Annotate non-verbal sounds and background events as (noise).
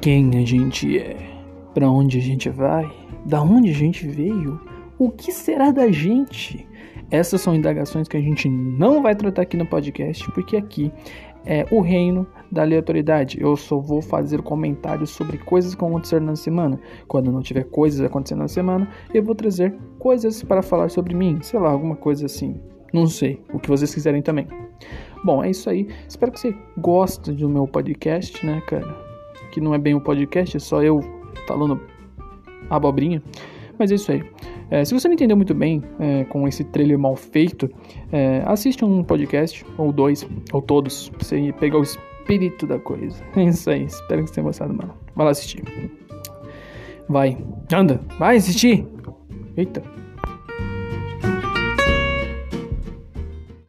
Quem a gente é? Para onde a gente vai? Da onde a gente veio? O que será da gente? Essas são indagações que a gente não vai tratar aqui no podcast, porque aqui é o reino da aleatoriedade. Eu só vou fazer comentários sobre coisas que aconteceram na semana. Quando não tiver coisas acontecendo na semana, eu vou trazer coisas para falar sobre mim, sei lá, alguma coisa assim. Não sei, o que vocês quiserem também. Bom, é isso aí. Espero que você goste do meu podcast, né, cara? Que não é bem um podcast, é só eu falando abobrinha. Mas é isso aí. É, se você não entendeu muito bem é, com esse trailer mal feito, é, assiste um podcast, ou dois, ou todos, pra você pegar o espírito da coisa. (laughs) É isso aí. Espero que você tenha gostado, mano. Vai lá assistir. Vai. Anda. Vai assistir. Eita.